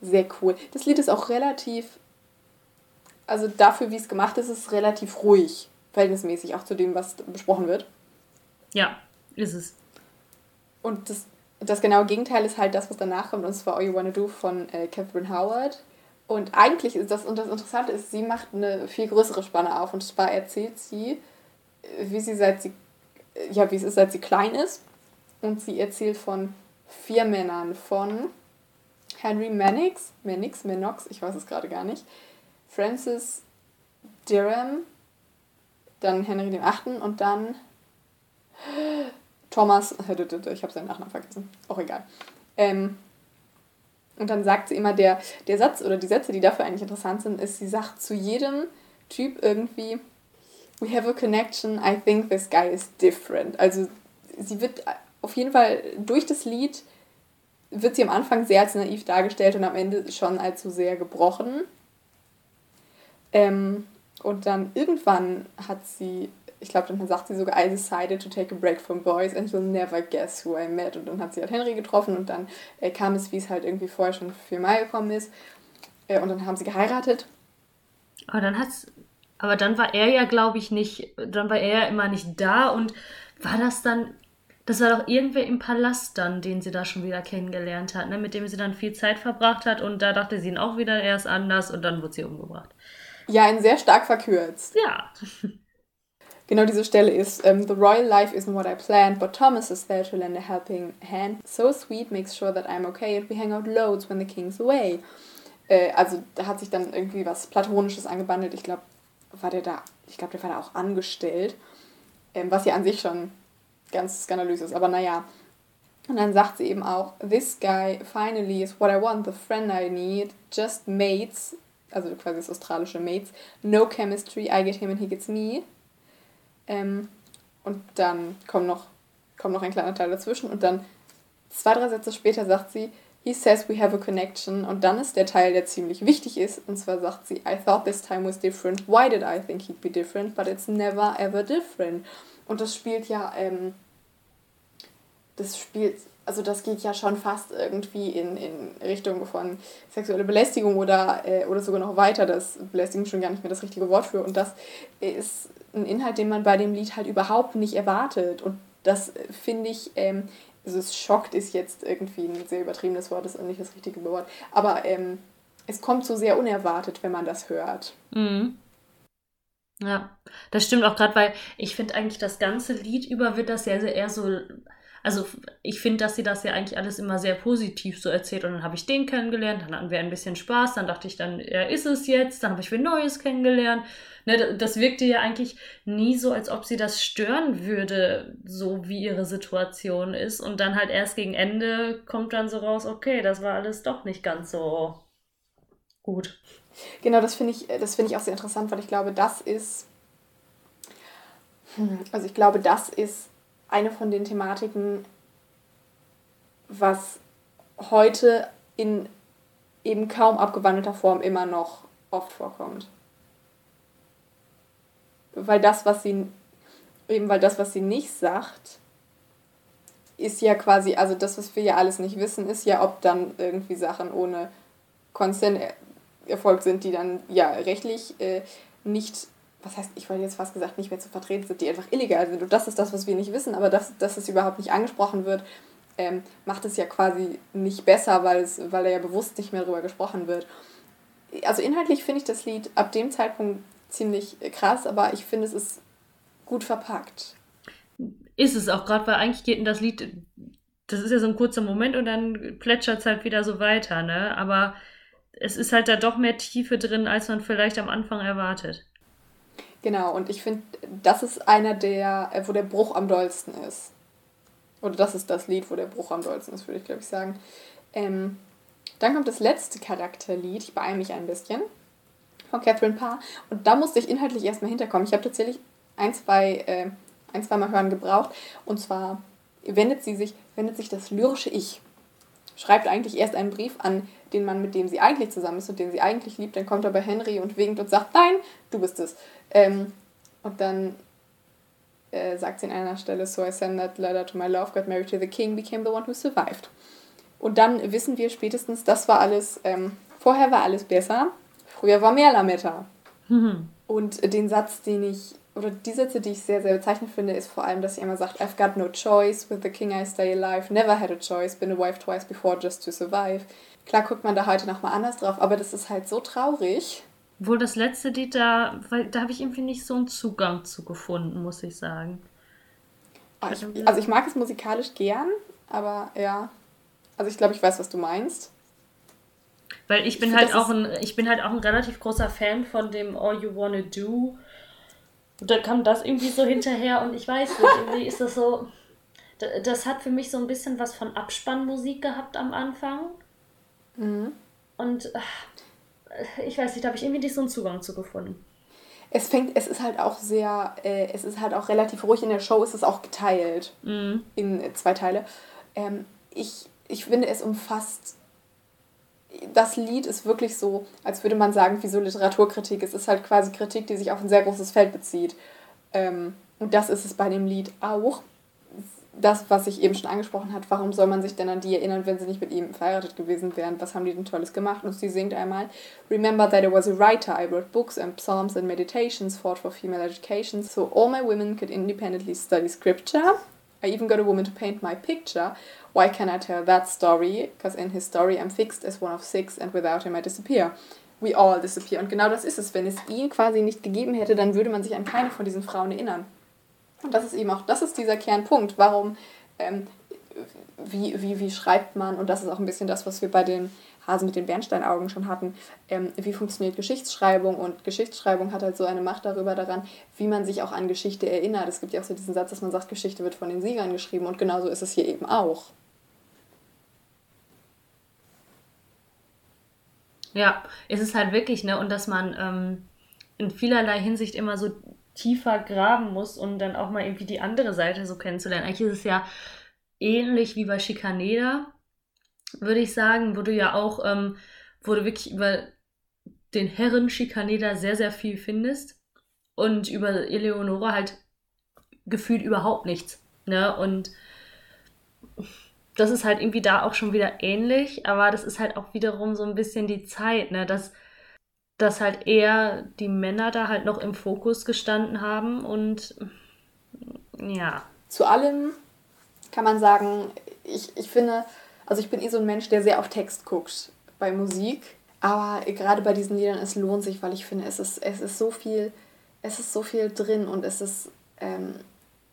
sehr cool. Das Lied ist auch relativ, also dafür, wie es gemacht ist, ist es relativ ruhig. Verhältnismäßig auch zu dem, was besprochen wird. Ja, ist es. Und das, das genaue Gegenteil ist halt das, was danach kommt, und zwar All You Wanna Do von äh, Catherine Howard. Und eigentlich ist das, und das Interessante ist, sie macht eine viel größere Spanne auf. Und zwar erzählt sie, wie sie seit sie, ja, wie es ist, seit sie klein ist. Und sie erzählt von vier Männern, von Henry Mannix, Mannix, Manox, ich weiß es gerade gar nicht, Francis Durham, dann Henry VIII. und dann Thomas, ich habe seinen Nachnamen vergessen, auch egal. Ähm, und dann sagt sie immer, der, der Satz oder die Sätze, die dafür eigentlich interessant sind, ist, sie sagt zu jedem Typ irgendwie, we have a connection, I think this guy is different. Also sie wird auf jeden Fall durch das Lied, wird sie am Anfang sehr als naiv dargestellt und am Ende schon so sehr gebrochen. Ähm, und dann irgendwann hat sie ich glaube, dann sagt sie sogar, I decided to take a break from boys and you'll never guess who I met. Und dann hat sie halt Henry getroffen und dann äh, kam es, wie es halt irgendwie vorher schon für Mai gekommen ist. Äh, und dann haben sie geheiratet. Aber dann hat's, aber dann war er ja, glaube ich, nicht, dann war er ja immer nicht da und war das dann, das war doch irgendwer im Palast dann, den sie da schon wieder kennengelernt hat, ne? mit dem sie dann viel Zeit verbracht hat und da dachte sie ihn auch wieder, er ist anders und dann wurde sie umgebracht. Ja, ein sehr stark verkürzt. Ja. Genau diese Stelle ist, um, ähm, The royal life isn't what I planned, but Thomas is there to lend a helping hand. So sweet makes sure that I'm okay and we hang out loads when the king's away. Äh, also da hat sich dann irgendwie was Platonisches angebandelt. Ich glaube, war der da, ich glaube, der war da auch angestellt. Ähm, was ja an sich schon ganz skandalös ist, aber naja. Und dann sagt sie eben auch, This guy finally is what I want, the friend I need, just mates, also quasi das australische Mates, no chemistry, I get him and he gets me. Ähm, und dann kommt noch, kommt noch ein kleiner Teil dazwischen und dann zwei, drei Sätze später sagt sie, He says we have a connection. Und dann ist der Teil, der ziemlich wichtig ist. Und zwar sagt sie, I thought this time was different. Why did I think he'd be different? But it's never ever different. Und das spielt ja, ähm, das spielt, also das geht ja schon fast irgendwie in, in Richtung von sexuelle Belästigung oder, äh, oder sogar noch weiter. Das Belästigung schon gar nicht mehr das richtige Wort für. Und das ist ein Inhalt, den man bei dem Lied halt überhaupt nicht erwartet. Und das äh, finde ich, ähm, also es schockt ist jetzt irgendwie ein sehr übertriebenes Wort, ist nicht das richtige Wort. Aber ähm, es kommt so sehr unerwartet, wenn man das hört. Mhm. Ja, das stimmt auch gerade, weil ich finde eigentlich das ganze Lied über wird das ja sehr eher so also ich finde, dass sie das ja eigentlich alles immer sehr positiv so erzählt. Und dann habe ich den kennengelernt, dann hatten wir ein bisschen Spaß, dann dachte ich dann, er ist es jetzt, dann habe ich wieder Neues kennengelernt. Ne, das wirkte ja eigentlich nie so, als ob sie das stören würde, so wie ihre Situation ist. Und dann halt erst gegen Ende kommt dann so raus, okay, das war alles doch nicht ganz so gut. Genau, das finde ich, das finde ich auch sehr interessant, weil ich glaube, das ist, hm, also ich glaube, das ist eine von den Thematiken, was heute in eben kaum abgewandelter Form immer noch oft vorkommt. Weil das, was sie eben weil das, was sie nicht sagt, ist ja quasi, also das, was wir ja alles nicht wissen, ist ja, ob dann irgendwie Sachen ohne Consent erfolgt sind, die dann ja rechtlich äh, nicht was heißt, ich wollte jetzt fast gesagt, nicht mehr zu vertreten sind, die einfach illegal sind. Und das ist das, was wir nicht wissen, aber dass, dass es überhaupt nicht angesprochen wird, ähm, macht es ja quasi nicht besser, weil, es, weil da ja bewusst nicht mehr drüber gesprochen wird. Also inhaltlich finde ich das Lied ab dem Zeitpunkt ziemlich krass, aber ich finde, es ist gut verpackt. Ist es auch gerade, weil eigentlich geht in das Lied, das ist ja so ein kurzer Moment und dann plätschert es halt wieder so weiter, ne? Aber es ist halt da doch mehr Tiefe drin, als man vielleicht am Anfang erwartet. Genau, und ich finde, das ist einer der, äh, wo der Bruch am dollsten ist. Oder das ist das Lied, wo der Bruch am dollsten ist, würde ich glaube ich sagen. Ähm, dann kommt das letzte Charakterlied, ich beeile mich ein bisschen, von Catherine Parr. Und da musste ich inhaltlich erstmal hinterkommen. Ich habe tatsächlich ein, zwei, äh, ein, zwei Mal hören gebraucht. Und zwar wendet sie sich, wendet sich das lyrische Ich. Schreibt eigentlich erst einen Brief an den Mann, mit dem sie eigentlich zusammen ist und den sie eigentlich liebt. Dann kommt aber Henry und winkt und sagt, nein, du bist es. Ähm, und dann äh, sagt sie an einer Stelle, so I send that letter to my love, got married to the king, became the one who survived. Und dann wissen wir spätestens, das war alles, ähm, vorher war alles besser, früher war mehr Lametta. Mhm. Und den Satz, den ich, oder die Sätze, die ich sehr, sehr bezeichnend finde, ist vor allem, dass sie immer sagt, I've got no choice, with the king I stay alive, never had a choice, been a wife twice before just to survive. Klar guckt man da heute nochmal anders drauf, aber das ist halt so traurig. Wohl das letzte Lied, da, weil, da habe ich irgendwie nicht so einen Zugang zu gefunden, muss ich sagen. Ah, ich, also ich mag es musikalisch gern, aber ja. Also ich glaube, ich weiß, was du meinst. Weil ich bin ich halt auch ein, ich bin halt auch ein relativ großer Fan von dem All You Wanna Do. Und dann kam das irgendwie so hinterher und ich weiß nicht, irgendwie ist das so. Das hat für mich so ein bisschen was von Abspannmusik gehabt am Anfang. Mhm. Und ich weiß nicht, da habe ich irgendwie nicht so einen Zugang zu gefunden. Es fängt, es ist halt auch sehr, äh, es ist halt auch relativ ruhig. In der Show ist es auch geteilt mhm. in zwei Teile. Ähm, ich, ich finde, es umfasst. Das Lied ist wirklich so, als würde man sagen, wie so Literaturkritik. Es ist halt quasi Kritik, die sich auf ein sehr großes Feld bezieht. Ähm, und das ist es bei dem Lied auch das, was ich eben schon angesprochen habe, warum soll man sich denn an die erinnern, wenn sie nicht mit ihm verheiratet gewesen wären? Was haben die denn Tolles gemacht? Und sie singt einmal, Remember that I was a writer, I wrote books and psalms and meditations, fought for female education, so all my women could independently study scripture. I even got a woman to paint my picture. Why can I tell that story? Because in his story I'm fixed as one of six and without him I disappear. We all disappear. Und genau das ist es. Wenn es ihn quasi nicht gegeben hätte, dann würde man sich an keine von diesen Frauen erinnern. Und das ist eben auch, das ist dieser Kernpunkt. Warum, ähm, wie, wie, wie schreibt man, und das ist auch ein bisschen das, was wir bei den Hasen mit den Bernsteinaugen schon hatten, ähm, wie funktioniert Geschichtsschreibung und Geschichtsschreibung hat halt so eine Macht darüber daran, wie man sich auch an Geschichte erinnert. Es gibt ja auch so diesen Satz, dass man sagt, Geschichte wird von den Siegern geschrieben und genauso ist es hier eben auch. Ja, es ist halt wirklich, ne, und dass man ähm, in vielerlei Hinsicht immer so tiefer graben muss und dann auch mal irgendwie die andere Seite so kennenzulernen. Eigentlich ist es ja ähnlich wie bei Schikaneda, würde ich sagen, wo du ja auch, ähm, wo du wirklich über den Herren Schikaneda sehr, sehr viel findest und über Eleonora halt gefühlt überhaupt nichts. Ne? Und das ist halt irgendwie da auch schon wieder ähnlich, aber das ist halt auch wiederum so ein bisschen die Zeit, ne? dass dass halt eher die Männer da halt noch im Fokus gestanden haben und ja. Zu allem kann man sagen, ich, ich finde, also ich bin eh so ein Mensch, der sehr auf Text guckt bei Musik, aber gerade bei diesen Liedern, es lohnt sich, weil ich finde, es ist, es ist so viel es ist so viel drin und es ist, ähm,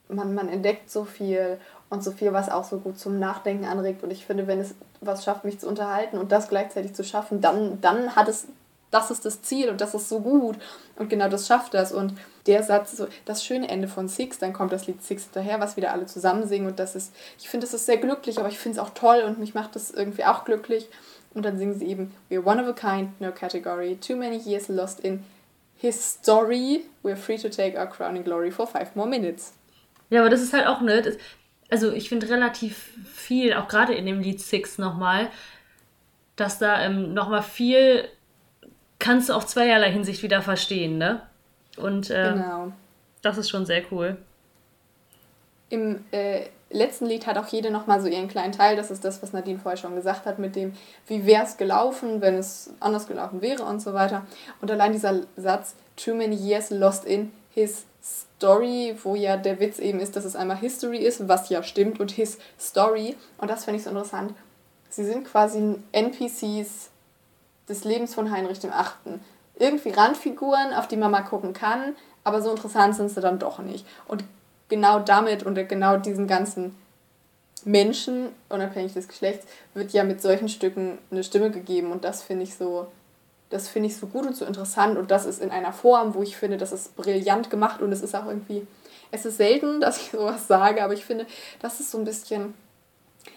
man, man entdeckt so viel und so viel, was auch so gut zum Nachdenken anregt. Und ich finde, wenn es was schafft, mich zu unterhalten und das gleichzeitig zu schaffen, dann, dann hat es, das ist das Ziel und das ist so gut. Und genau das schafft das. Und der Satz, so das schöne Ende von Six, dann kommt das Lied Six hinterher, was wieder alle zusammen singen. Und das ist, ich finde, das ist sehr glücklich, aber ich finde es auch toll und mich macht das irgendwie auch glücklich. Und dann singen sie eben, We're one of a kind, no category, too many years lost in his story, we're free to take our crowning glory for five more minutes. Ja, aber das ist halt auch, ne, also ich finde relativ viel, auch gerade in dem Lied Six nochmal, dass da ähm, nochmal viel kannst du auf zweierlei Hinsicht wieder verstehen, ne? Und äh, genau. das ist schon sehr cool. Im äh, letzten Lied hat auch jede nochmal so ihren kleinen Teil. Das ist das, was Nadine vorher schon gesagt hat, mit dem, wie wäre es gelaufen, wenn es anders gelaufen wäre und so weiter. Und allein dieser Satz, Too many years lost in his Story, wo ja der Witz eben ist, dass es einmal History ist, was ja stimmt, und his Story. Und das finde ich so interessant. Sie sind quasi NPCs des Lebens von Heinrich dem Achten. Irgendwie Randfiguren, auf die man mal gucken kann, aber so interessant sind sie dann doch nicht. Und genau damit und genau diesen ganzen Menschen, unabhängig des Geschlechts, wird ja mit solchen Stücken eine Stimme gegeben. Und das finde ich so das finde ich so gut und so interessant und das ist in einer Form, wo ich finde, das ist brillant gemacht und es ist auch irgendwie, es ist selten, dass ich sowas sage, aber ich finde, das ist so ein bisschen,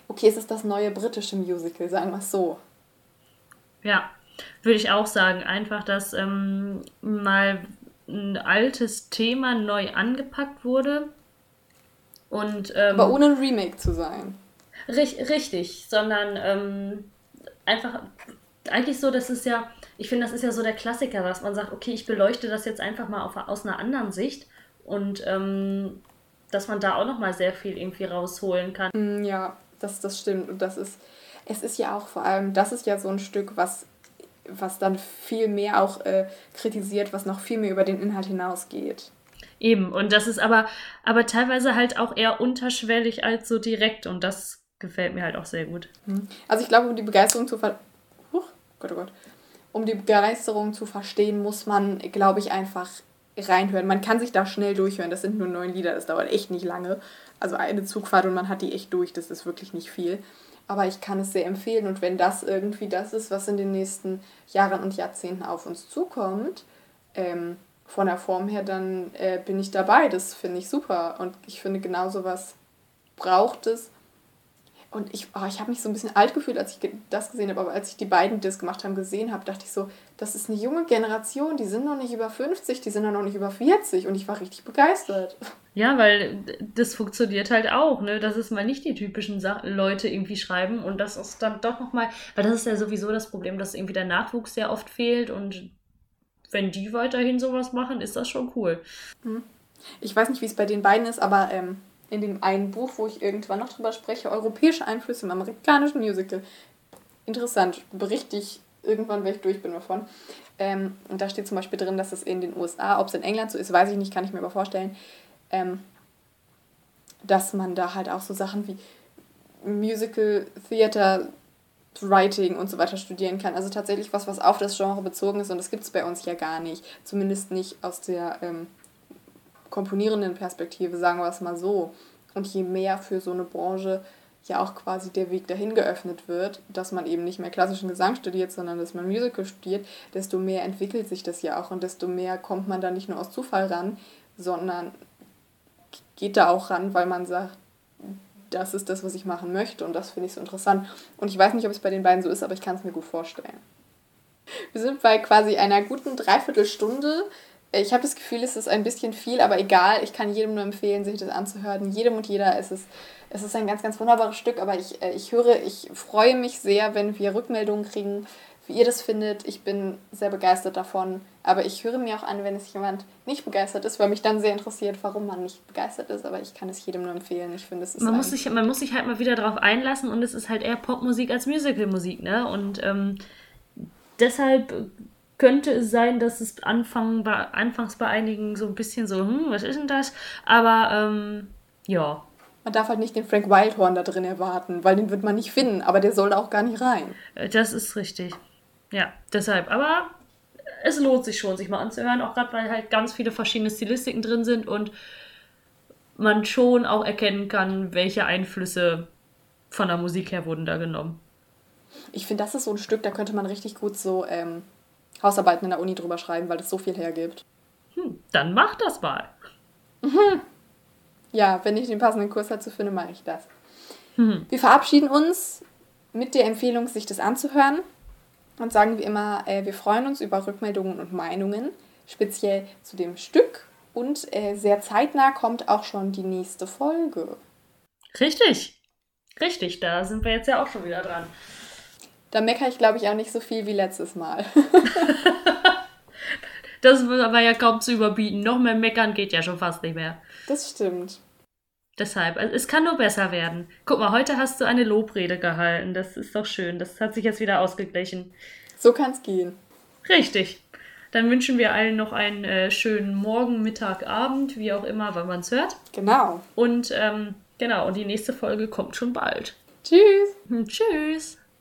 okay, es ist das neue britische Musical, sagen wir es so. Ja, würde ich auch sagen. Einfach, dass ähm, mal ein altes Thema neu angepackt wurde. Und, ähm, aber ohne ein Remake zu sein. Richtig, sondern ähm, einfach eigentlich so, das ist ja, ich finde, das ist ja so der Klassiker, dass man sagt, okay, ich beleuchte das jetzt einfach mal auf, aus einer anderen Sicht und ähm, dass man da auch nochmal sehr viel irgendwie rausholen kann. Mm, ja, das, das stimmt. Und das ist, es ist ja auch vor allem, das ist ja so ein Stück, was, was dann viel mehr auch äh, kritisiert, was noch viel mehr über den Inhalt hinausgeht. Eben, und das ist aber, aber teilweise halt auch eher unterschwellig als so direkt und das gefällt mir halt auch sehr gut. Mhm. Also ich glaube, um die Begeisterung zu ver Huch, Gott, oh Gott um die Begeisterung zu verstehen, muss man, glaube ich, einfach reinhören. Man kann sich da schnell durchhören. Das sind nur neun Lieder, das dauert echt nicht lange. Also eine Zugfahrt und man hat die echt durch, das ist wirklich nicht viel. Aber ich kann es sehr empfehlen und wenn das irgendwie das ist, was in den nächsten Jahren und Jahrzehnten auf uns zukommt, ähm, von der Form her, dann äh, bin ich dabei. Das finde ich super und ich finde genau sowas braucht es und ich, oh, ich habe mich so ein bisschen alt gefühlt, als ich das gesehen habe, aber als ich die beiden, die das gemacht haben, gesehen habe, dachte ich so, das ist eine junge Generation, die sind noch nicht über 50, die sind noch nicht über 40 und ich war richtig begeistert. Ja, weil das funktioniert halt auch, ne? Dass es mal nicht die typischen Sa Leute irgendwie schreiben und das ist dann doch nochmal, weil das ist ja sowieso das Problem, dass irgendwie der Nachwuchs sehr oft fehlt und wenn die weiterhin sowas machen, ist das schon cool. Hm. Ich weiß nicht, wie es bei den beiden ist, aber ähm, in dem einen Buch, wo ich irgendwann noch drüber spreche, europäische Einflüsse im amerikanischen Musical. Interessant, berichte ich irgendwann, wenn ich durch bin davon. Ähm, und da steht zum Beispiel drin, dass es in den USA, ob es in England so ist, weiß ich nicht, kann ich mir aber vorstellen, ähm, dass man da halt auch so Sachen wie Musical, Theater, Writing und so weiter studieren kann. Also tatsächlich was, was auf das Genre bezogen ist und das gibt es bei uns ja gar nicht. Zumindest nicht aus der ähm, komponierenden Perspektive, sagen wir es mal so. Und je mehr für so eine Branche ja auch quasi der Weg dahin geöffnet wird, dass man eben nicht mehr klassischen Gesang studiert, sondern dass man Musical studiert, desto mehr entwickelt sich das ja auch und desto mehr kommt man da nicht nur aus Zufall ran, sondern geht da auch ran, weil man sagt, das ist das, was ich machen möchte und das finde ich so interessant. Und ich weiß nicht, ob es bei den beiden so ist, aber ich kann es mir gut vorstellen. Wir sind bei quasi einer guten Dreiviertelstunde ich habe das Gefühl, es ist ein bisschen viel, aber egal, ich kann jedem nur empfehlen, sich das anzuhören. Jedem und jeder ist es. Es ist ein ganz, ganz wunderbares Stück, aber ich, äh, ich höre, ich freue mich sehr, wenn wir Rückmeldungen kriegen, wie ihr das findet. Ich bin sehr begeistert davon, aber ich höre mir auch an, wenn es jemand nicht begeistert ist, weil mich dann sehr interessiert, warum man nicht begeistert ist, aber ich kann es jedem nur empfehlen. Ich finde, es ist man muss sich Man muss sich halt mal wieder darauf einlassen und es ist halt eher Popmusik als Musicalmusik, ne? Und ähm, deshalb könnte es sein, dass es Anfang bei, anfangs bei einigen so ein bisschen so, hm, was ist denn das? Aber ähm, ja. Man darf halt nicht den Frank Wildhorn da drin erwarten, weil den wird man nicht finden, aber der soll auch gar nicht rein. Äh, das ist richtig. Ja, deshalb. Aber es lohnt sich schon, sich mal anzuhören, auch gerade weil halt ganz viele verschiedene Stilistiken drin sind und man schon auch erkennen kann, welche Einflüsse von der Musik her wurden da genommen. Ich finde, das ist so ein Stück, da könnte man richtig gut so ähm, Hausarbeiten in der Uni drüber schreiben, weil das so viel hergibt. Hm, dann mach das mal. Ja, wenn ich den passenden Kurs dazu finde, mache ich das. Mhm. Wir verabschieden uns mit der Empfehlung, sich das anzuhören und sagen wie immer, äh, wir freuen uns über Rückmeldungen und Meinungen, speziell zu dem Stück. Und äh, sehr zeitnah kommt auch schon die nächste Folge. Richtig. Richtig, da sind wir jetzt ja auch schon wieder dran. Da meckere ich, glaube ich, auch nicht so viel wie letztes Mal. das war ja kaum zu überbieten. Noch mehr meckern geht ja schon fast nicht mehr. Das stimmt. Deshalb, also es kann nur besser werden. Guck mal, heute hast du eine Lobrede gehalten. Das ist doch schön. Das hat sich jetzt wieder ausgeglichen. So kann es gehen. Richtig. Dann wünschen wir allen noch einen äh, schönen Morgen, Mittag, Abend, wie auch immer, wann man es hört. Genau. Und ähm, genau, und die nächste Folge kommt schon bald. Tschüss. Tschüss.